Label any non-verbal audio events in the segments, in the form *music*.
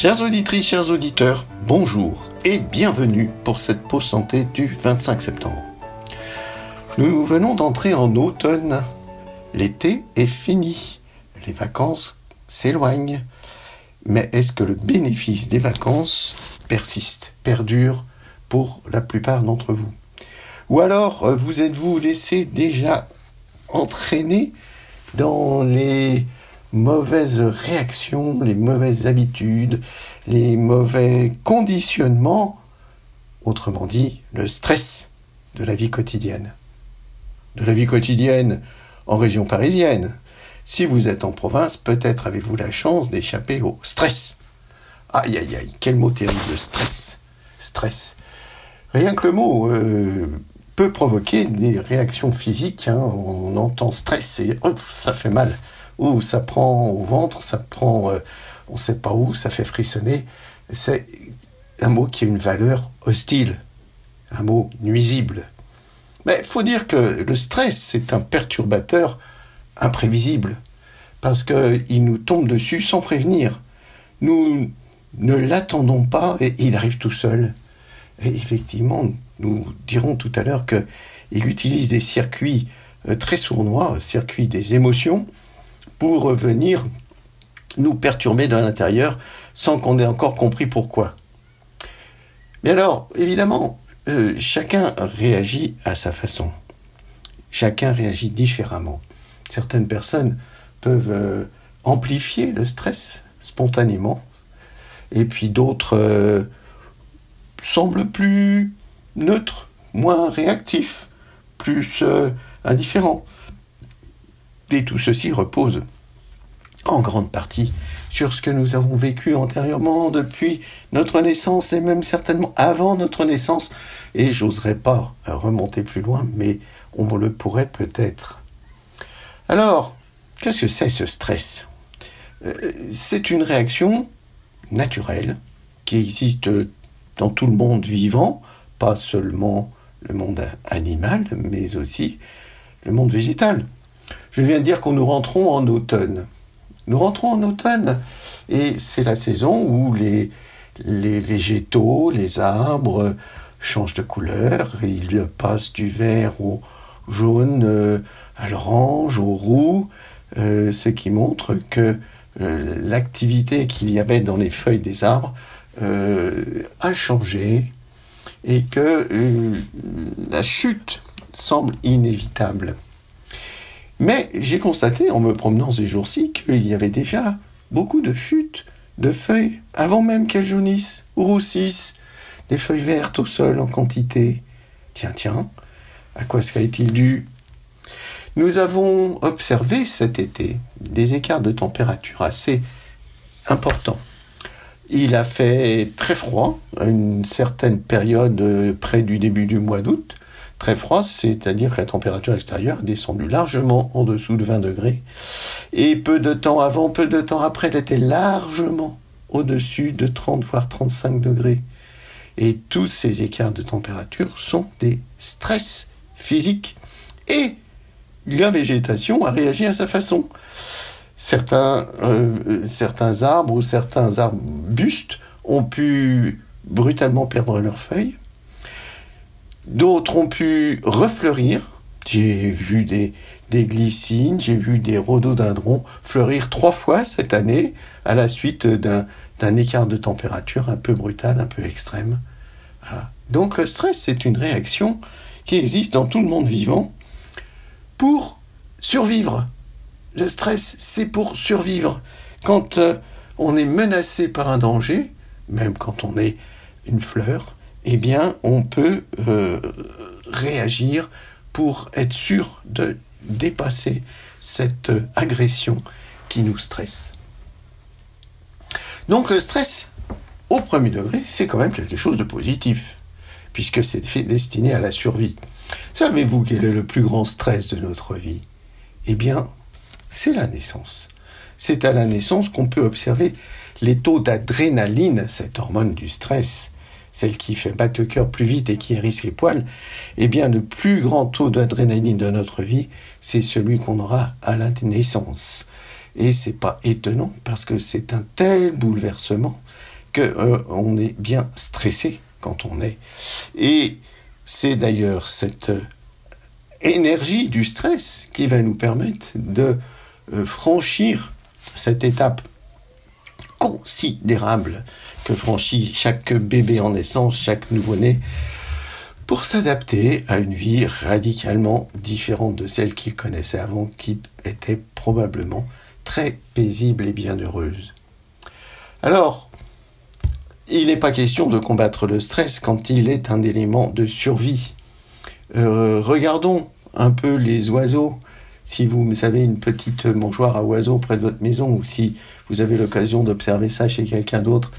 Chères auditrices, chers auditeurs, bonjour et bienvenue pour cette pause santé du 25 septembre. Nous venons d'entrer en automne. L'été est fini. Les vacances s'éloignent. Mais est-ce que le bénéfice des vacances persiste, perdure pour la plupart d'entre vous? Ou alors euh, vous êtes-vous laissé déjà entraîner dans les mauvaises réactions, les mauvaises habitudes, les mauvais conditionnements, autrement dit le stress de la vie quotidienne. De la vie quotidienne en région parisienne. Si vous êtes en province, peut-être avez-vous la chance d'échapper au stress. Aïe aïe aïe, quel mot terrible, stress. Stress. Rien que le mot euh, peut provoquer des réactions physiques. Hein. On entend stress et ça fait mal ou ça prend au ventre, ça prend, euh, on sait pas où, ça fait frissonner. C'est un mot qui a une valeur hostile, un mot nuisible. Mais il faut dire que le stress, c'est un perturbateur imprévisible, parce qu'il nous tombe dessus sans prévenir. Nous ne l'attendons pas et il arrive tout seul. Et effectivement, nous dirons tout à l'heure qu'il utilise des circuits euh, très sournois, circuits des émotions, pour venir nous perturber de l'intérieur sans qu'on ait encore compris pourquoi. Mais alors, évidemment, euh, chacun réagit à sa façon. Chacun réagit différemment. Certaines personnes peuvent euh, amplifier le stress spontanément, et puis d'autres euh, semblent plus neutres, moins réactifs, plus indifférents. Et tout ceci repose en grande partie sur ce que nous avons vécu antérieurement depuis notre naissance et même certainement avant notre naissance. Et j'oserais pas remonter plus loin, mais on le pourrait peut-être. Alors, qu'est-ce que c'est ce stress? Euh, C'est une réaction naturelle qui existe dans tout le monde vivant, pas seulement le monde animal, mais aussi le monde végétal. Je viens de dire qu'on nous rentrons en automne. Nous rentrons en automne et c'est la saison où les, végétaux, les arbres changent de couleur. Ils passent du vert au jaune, euh, à l'orange, au roux, euh, ce qui montre que euh, l'activité qu'il y avait dans les feuilles des arbres a changé et que la chute semble inévitable. Mais j'ai constaté en me promenant ces jours-ci qu'il y avait déjà beaucoup de chutes de feuilles avant même qu'elles jaunissent ou roussissent, des feuilles vertes au sol en quantité. Tiens, tiens, à quoi serait-il dû? Nous avons observé cet été des écarts de température assez importants. Il a fait très froid à une certaine période près du début du mois d'août, très froid, c'est-à-dire que la température extérieure a descendu largement en dessous de 20 degrés. Et peu de temps avant, peu de temps après, elle était largement au-dessus de 30 voire 35 degrés. Et tous ces écarts de température sont des stress physiques. Et la végétation a réagi à sa façon. Certains, euh, certains arbres ou certains arbustes ont pu brutalement perdre leurs feuilles D'autres ont pu refleurir. J'ai vu des, glycines, j'ai vu des rhododendrons fleurir trois fois cette année à la suite d'un écart de température un peu brutal, un peu extrême. Donc le stress, c'est une réaction qui existe dans tout le monde vivant pour survivre. Le stress, c'est pour survivre. Quand euh, on est menacé par un danger, même quand on est une fleur, eh bien, on peut euh, réagir pour être sûr de dépasser cette agression qui nous stresse. Donc le stress, au premier degré, c'est quand même quelque chose de positif, puisque c'est destiné à la survie. Savez-vous quel est le plus grand stress de notre vie? Eh bien, c'est la naissance. C'est à la naissance qu'on peut observer les taux d'adrénaline, cette hormone du stress, celle qui fait battre le cœur plus vite et qui hérisse les poils, eh bien le plus grand taux d'adrénaline de notre vie, c'est celui qu'on aura à la naissance. Et c'est pas étonnant parce que c'est un tel bouleversement qu'on est bien stressé quand on est. Et c'est d'ailleurs cette énergie du stress qui va nous permettre de franchir cette étape considérable que franchit chaque bébé en naissance, chaque nouveau-né, pour s'adapter à une vie radicalement différente de celle qu'il connaissait avant, qui était probablement très paisible et bienheureuse. Alors, il n'est pas question de combattre le stress quand il est un élément de survie. Euh, regardons un peu les oiseaux si vous avez une petite mangeoire à oiseaux près de votre maison ou si vous avez l'occasion d'observer ça chez quelqu'un d'autre,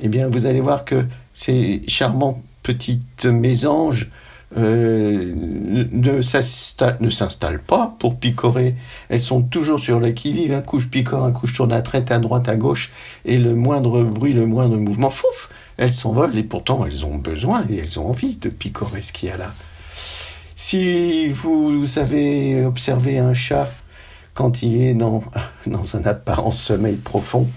eh bien vous allez voir que ces charmants petites mésanges euh, ne s'installent pas pour picorer. Elles sont toujours sur le qui-vive. Un couche picore, un couche tourne à traite à droite, à gauche, et le moindre bruit, le moindre mouvement, fouf, elles s'envolent et pourtant elles ont besoin et elles ont envie de picorer ce qu'il y a là. Si vous avez observé un chat quand il est dans, un apparent sommeil profond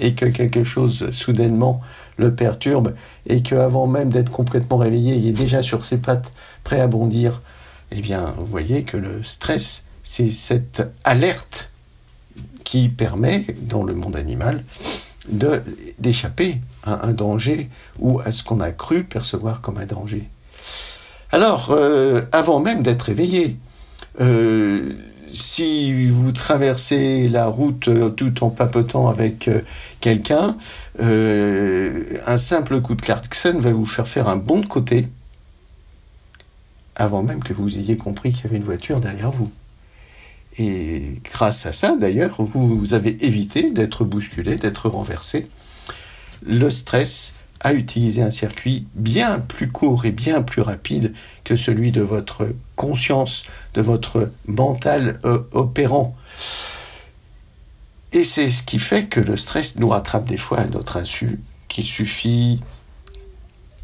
et que quelque chose soudainement le perturbe et qu'avant même d'être complètement réveillé, il est déjà sur ses pattes, prêt à bondir, eh bien, vous voyez que le stress, c'est cette alerte qui permet, dans le monde animal, d'échapper à un danger ou à ce qu'on a cru percevoir comme un danger. Alors, euh, avant même d'être éveillé, euh, si vous traversez la route euh, tout en papotant avec quelqu'un, un simple coup de klaxon va vous faire faire un bond de côté avant même que vous ayez compris qu'il y avait une voiture derrière vous. Et grâce à ça, d'ailleurs, vous avez évité d'être bousculé, d'être renversé. Le stress à utiliser un circuit bien plus court et bien plus rapide que celui de votre conscience, de votre mental euh, opérant. Et c'est ce qui fait que le stress nous rattrape des fois à notre insu, qu'il suffit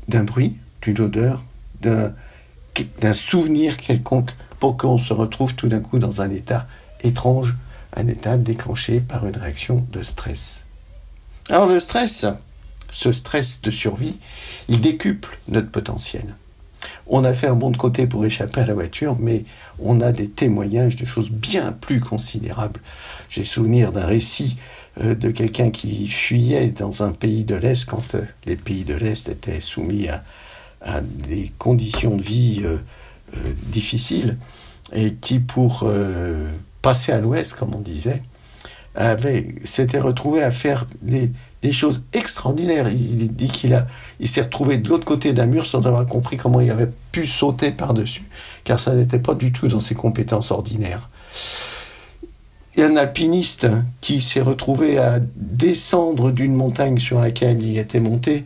d'un bruit, d'une odeur, d'un souvenir quelconque pour qu'on se retrouve tout d'un coup dans un état étrange, un état déclenché par une réaction de stress. Alors le stress, ce stress de survie, il décuple notre potentiel. On a fait un bond de côté pour échapper à la voiture, mais on a des témoignages de choses bien plus considérables. J'ai souvenir d'un récit euh, de quelqu'un qui fuyait dans un pays de l'Est quand euh, les pays de l'Est étaient soumis à, des conditions de vie euh, difficiles et qui, pour passer à l'Ouest, comme on disait, s'était retrouvé à faire des, des choses extraordinaires. Il dit qu'il a, il s'est retrouvé de l'autre côté d'un mur sans avoir compris comment il avait pu sauter par-dessus, car ça n'était pas du tout dans ses compétences ordinaires. Il y a un alpiniste qui s'est retrouvé à descendre d'une montagne sur laquelle il était monté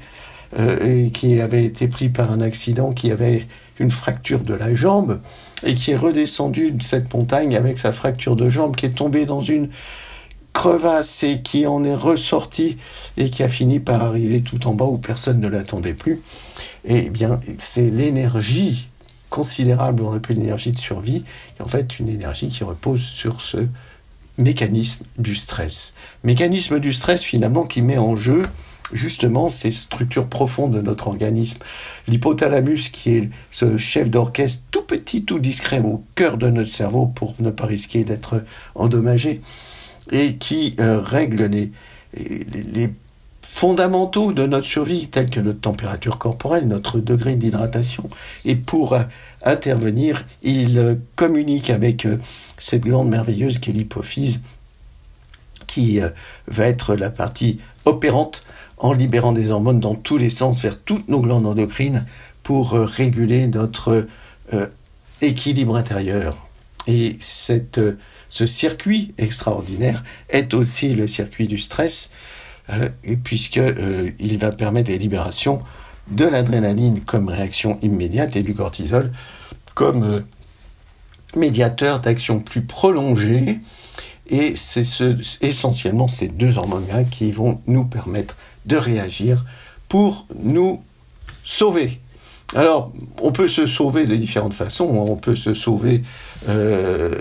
euh, et qui avait été pris par un accident, qui avait une fracture de la jambe et qui est redescendu de cette montagne avec sa fracture de jambe, qui est tombé dans une crevasse et qui en est ressorti et qui a fini par arriver tout en bas où personne ne l'attendait plus, eh bien, c'est l'énergie considérable, on appelle l'énergie de survie, et en fait une énergie qui repose sur ce mécanisme du stress. Mécanisme du stress finalement qui met en jeu justement ces structures profondes de notre organisme. L'hypothalamus qui est ce chef d'orchestre tout petit, tout discret au cœur de notre cerveau pour ne pas risquer d'être endommagé et qui euh, règle les, fondamentaux de notre survie, tels que notre température corporelle, notre degré d'hydratation. Et pour euh, intervenir, il euh, communique avec cette glande merveilleuse qui est l'hypophyse, qui va être la partie opérante en libérant des hormones dans tous les sens vers toutes nos glandes endocrines pour réguler notre équilibre intérieur. Et cette ce circuit extraordinaire est aussi le circuit du stress, euh, puisqu'il euh, va permettre la libération de l'adrénaline comme réaction immédiate et du cortisol comme euh, médiateur d'action plus prolongée. Et c'est ce, essentiellement ces deux hormones-là qui vont nous permettre de réagir pour nous sauver. Alors, on peut se sauver de différentes façons. On peut se sauver euh,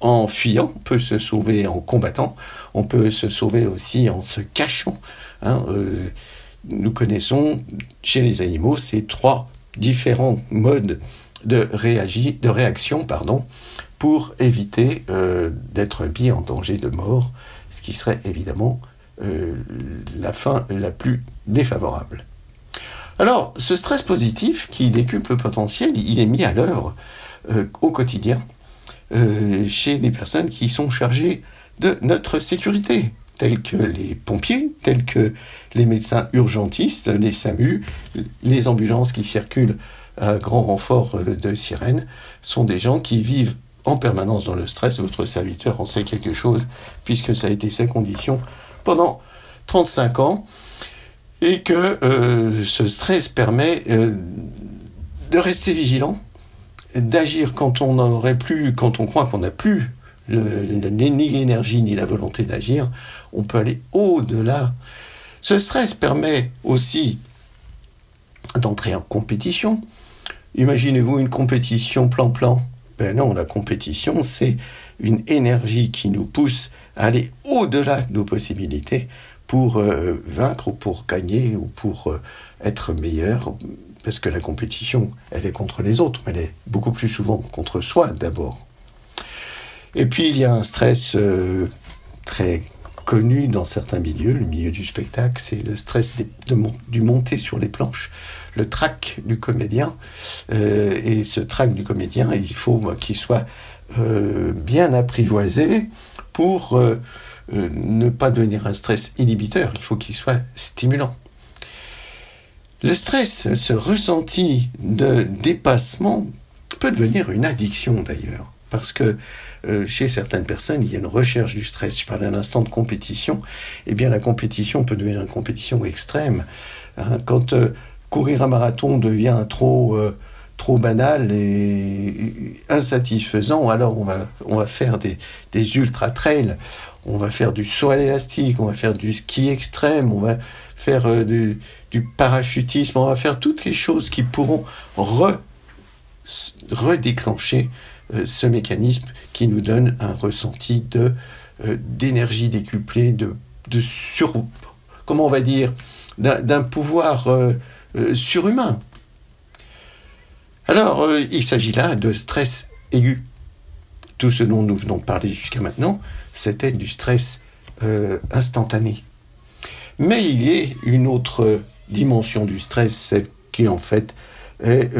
en fuyant, on peut se sauver en combattant, on peut se sauver aussi en se cachant. Hein, euh, nous connaissons chez les animaux ces trois différents modes de, réaction pour éviter euh, d'être mis en danger de mort, ce qui serait évidemment la fin la plus défavorable. Alors, ce stress positif qui décuple le potentiel, il est mis à l'œuvre euh, au quotidien chez des personnes qui sont chargées de notre sécurité, tels que les pompiers, tels que les médecins urgentistes, les SAMU, les ambulances qui circulent à grand renfort de sirènes, sont des gens qui vivent en permanence dans le stress. Votre serviteur en sait quelque chose, puisque ça a été sa condition pendant 35 ans, et que euh, ce stress permet euh, de rester vigilant, d'agir quand on n'aurait plus, quand on croit qu'on n'a plus ni l'énergie ni la volonté d'agir, on peut aller au-delà. Ce stress permet aussi d'entrer en compétition. Imaginez-vous une compétition plan-plan ben non, la compétition, c'est une énergie qui nous pousse à aller au-delà de nos possibilités pour euh, vaincre ou pour gagner ou pour euh, être meilleur, parce que la compétition, elle est contre les autres, mais elle est beaucoup plus souvent contre soi d'abord. Et puis il y a un stress euh, très connu dans certains milieux, le milieu du spectacle, c'est le stress du monter sur les planches, le trac du comédien. Et ce trac du comédien, il faut qu'il soit bien apprivoisé pour euh, ne pas devenir un stress inhibiteur, il faut qu'il soit stimulant. Le stress, ce ressenti de dépassement, peut devenir une addiction d'ailleurs, parce que euh, chez certaines personnes, il y a une recherche du stress. Je parlais un instant de compétition. Eh bien, la compétition peut devenir une compétition extrême. Hein. quand euh, courir un marathon devient trop trop banal et insatisfaisant, alors on va, on va faire des, des ultra trails, on va faire du saut à l'élastique, on va faire du ski extrême, on va faire du, du, parachutisme, on va faire toutes les choses qui pourront redéclencher euh, ce mécanisme qui nous donne un ressenti de euh, d'énergie décuplée, de, de sur, comment on va dire, d'un pouvoir euh, surhumain. Alors, il s'agit là de stress aigu. Tout ce dont nous venons de parler jusqu'à maintenant, c'était du stress instantané. Mais il y a une autre dimension du stress, celle qui en fait est,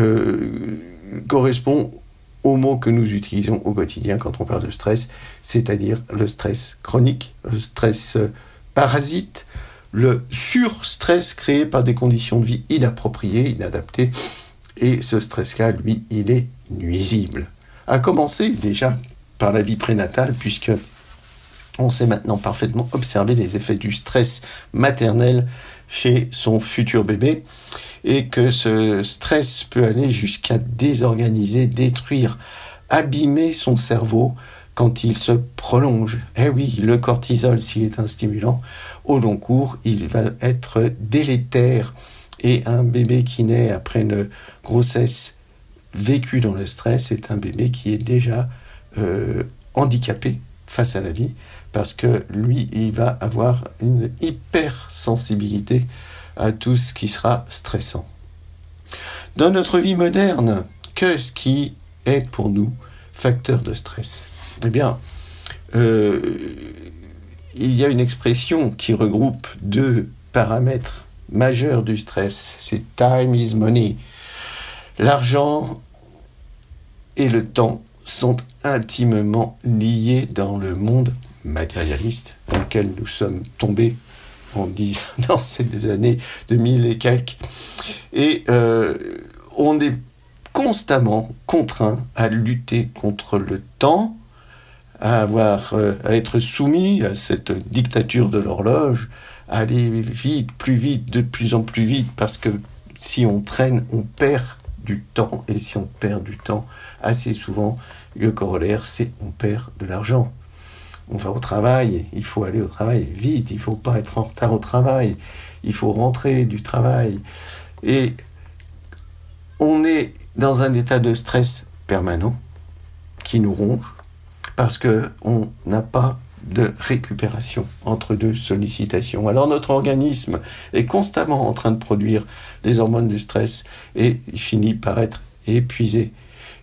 correspond au mot que nous utilisons au quotidien quand on parle de stress, c'est-à-dire le stress chronique, le stress euh, parasite, le surstress créé par des conditions de vie inappropriées, inadaptées. Et ce stress-là, lui, il est nuisible. À commencer déjà par la vie prénatale, puisque on sait maintenant parfaitement observer les effets du stress maternel chez son futur bébé et que ce stress peut aller jusqu'à désorganiser, détruire, abîmer son cerveau quand il se prolonge. Eh oui, le cortisol, s'il est un stimulant, au long cours, il va être délétère. Et un bébé qui naît après une grossesse vécue dans le stress est un bébé qui est déjà euh, handicapé face à la vie parce que lui, il va avoir une hypersensibilité à tout ce qui sera stressant. Dans notre vie moderne, qu'est-ce qui est pour nous facteur de stress? Eh bien, euh, il y a une expression qui regroupe deux paramètres majeurs du stress, c'est time is money. L'argent et le temps sont intimement liés dans le monde matérialiste dans lequel nous sommes tombés on dit *laughs* dans ces années 2000 et quelques. Et euh, on est constamment contraint à lutter contre le temps, à avoir, euh, à être soumis à cette dictature de l'horloge, à aller vite, plus vite, de plus en plus vite, parce que si on traîne, on perd du temps, et si on perd du temps, assez souvent, le corollaire, c'est on perd de l'argent on va au travail, il faut aller au travail vite, il faut pas être en retard au travail, il faut rentrer du travail. Et on est dans un état de stress permanent qui nous ronge parce que on n'a pas de récupération entre deux sollicitations. Alors notre organisme est constamment en train de produire des hormones du stress et il finit par être épuisé.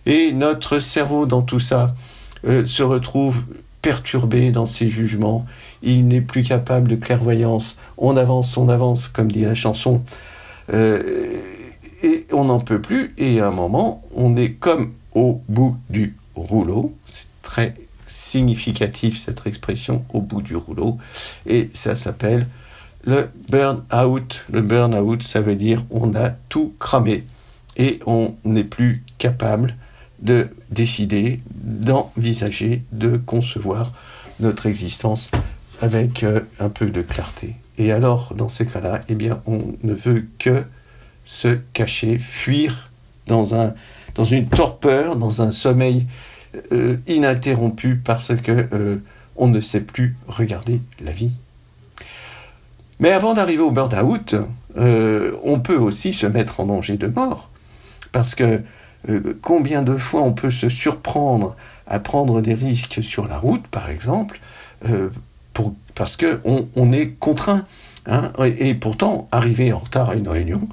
Et notre cerveau dans tout ça euh, se retrouve perturbé dans ses jugements, il n'est plus capable de clairvoyance, on avance, on avance, comme dit la chanson, euh, et on n'en peut plus, et à un moment, on est comme au bout du rouleau, c'est très significatif cette expression, au bout du rouleau, et ça s'appelle le burn-out. Le burn-out, ça veut dire on a tout cramé, et on n'est plus capable de décider, d'envisager, de concevoir notre existence avec euh, un peu de clarté. Et alors, dans ces cas-là, eh on ne veut que se cacher, fuir dans une torpeur, dans un sommeil euh, ininterrompu parce que euh, on ne sait plus regarder la vie. Mais avant d'arriver au burn-out, on peut aussi se mettre en danger de mort. Parce que combien de fois on peut se surprendre à prendre des risques sur la route, par exemple, parce qu'on on est contraint. Hein, et, pourtant, arriver en retard à une réunion,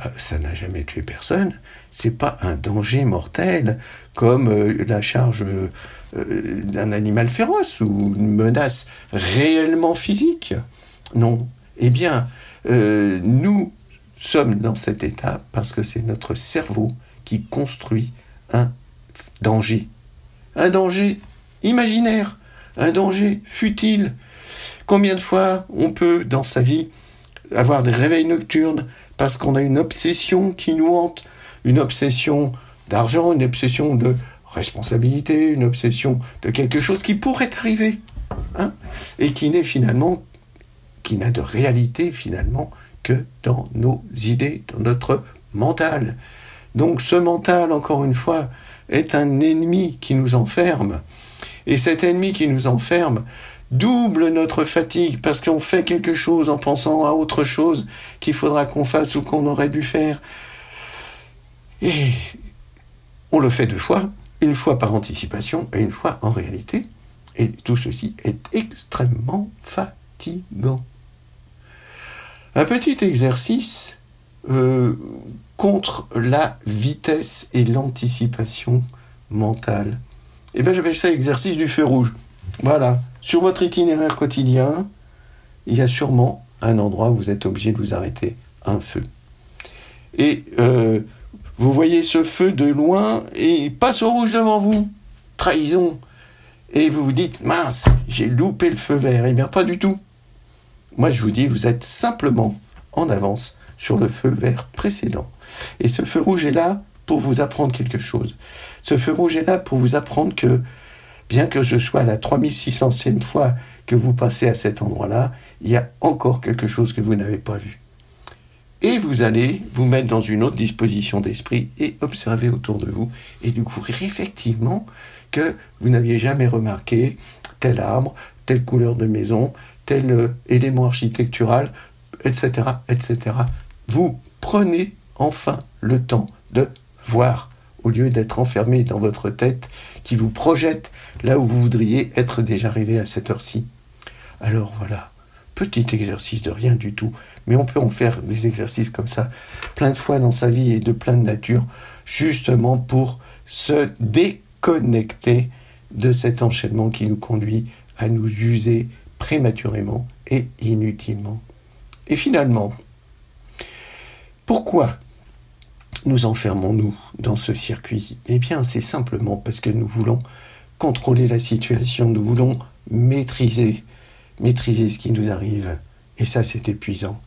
euh, ça n'a jamais tué personne. C'est pas un danger mortel comme euh, la charge euh, d'un animal féroce ou une menace réellement physique. Non. Eh bien, nous sommes dans cet état parce que c'est notre cerveau construit un danger. Un danger imaginaire, un danger futile, Combien de fois on peut, dans sa vie, avoir des réveils nocturnes parce qu'on a une obsession qui nous hante, une obsession d'argent, une obsession de responsabilité, une obsession de quelque chose qui pourrait arriver, hein, et qui n'est finalement, qui n'a de réalité finalement que dans nos idées, dans notre mental. Donc ce mental, encore une fois, est un ennemi qui nous enferme. Et cet ennemi qui nous enferme, double notre fatigue parce qu'on fait quelque chose en pensant à autre chose qu'il faudra qu'on fasse ou qu'on aurait dû faire. Et on le fait deux fois, une fois par anticipation et une fois en réalité. Et tout ceci est extrêmement fatigant. Un petit exercice euh, contre la vitesse et l'anticipation mentale. Eh bien, j'appelle ça exercice du feu rouge. Voilà. Sur votre itinéraire quotidien, il y a sûrement un endroit où vous êtes obligé de vous arrêter, un feu. Et euh, vous voyez ce feu de loin et il passe au rouge devant vous. Trahison. Et vous vous dites, mince, j'ai loupé le feu vert. Eh bien, pas du tout. Moi, je vous dis, vous êtes simplement en avance sur le feu vert précédent. Et ce feu rouge est là pour vous apprendre quelque chose. Ce feu rouge est là pour vous apprendre que bien que ce soit la 3600e fois que vous passez à cet endroit-là, il y a encore quelque chose que vous n'avez pas vu. Et vous allez vous mettre dans une autre disposition d'esprit et observer autour de vous et découvrir effectivement que vous n'aviez jamais remarqué tel arbre, telle couleur de maison, tel euh, élément architectural, etc., etc. Vous prenez enfin le temps de voir au lieu d'être enfermé dans votre tête qui vous projette là où vous voudriez être déjà arrivé à cette heure-ci. Alors voilà, petit exercice de rien du tout, mais on peut en faire des exercices comme ça plein de fois dans sa vie et de plein de nature, justement pour se déconnecter de cet enchaînement qui nous conduit à nous user prématurément et inutilement. Et finalement, pourquoi nous enfermons-nous dans ce circuit Eh bien, c'est simplement parce que nous voulons contrôler la situation, nous voulons maîtriser, maîtriser ce qui nous arrive. Et ça, c'est épuisant.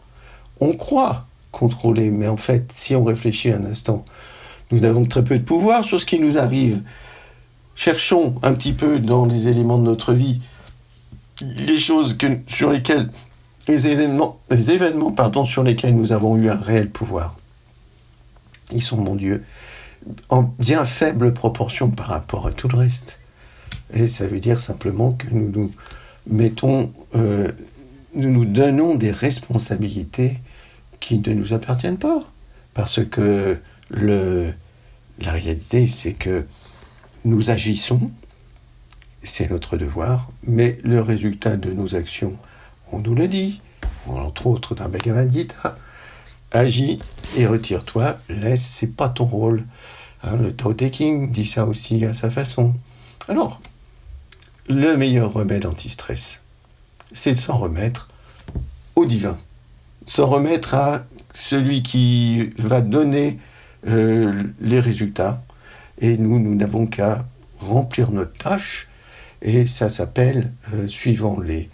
On croit contrôler, mais en fait, si on réfléchit un instant, nous avons très peu de pouvoir sur ce qui nous arrive. Cherchons un petit peu dans les éléments de notre vie les choses sur lesquelles, les événements, les sur lesquels nous avons eu un réel pouvoir. Ils sont, mon Dieu, en bien faible proportion par rapport à tout le reste. Et ça veut dire simplement que nous nous mettons, euh, nous nous donnons des responsabilités qui ne nous appartiennent pas. Parce que le, la réalité, c'est que nous agissons c'est notre devoir, mais le résultat de nos actions, on nous le dit, entre autres dans Bhagavad Gita, agis et retire-toi, laisse, c'est pas ton rôle. Hein, le Tao Te King dit ça aussi à sa façon. Alors, le meilleur remède anti-stress, c'est de s'en remettre au divin, s'en remettre à celui qui va donner euh, les résultats, et nous, nous n'avons qu'à remplir notre tâche, et ça s'appelle, euh, suivant les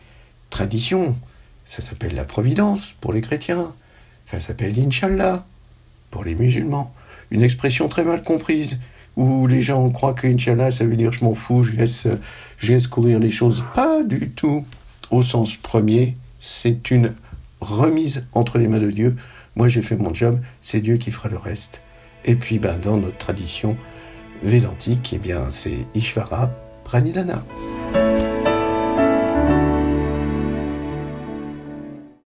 traditions, ça s'appelle la providence pour les chrétiens, ça s'appelle Inch'Allah pour les musulmans. Une expression très mal comprise, où les gens croient que Inch'Allah, ça veut dire je m'en fous, je laisse, je laisse courir les choses. Pas du tout. Au sens premier, c'est une remise entre les mains de Dieu. Moi, j'ai fait mon job, c'est Dieu qui fera le reste. Et puis, ben, dans notre tradition védantique, eh bien, c'est Ishvara Pranidhana.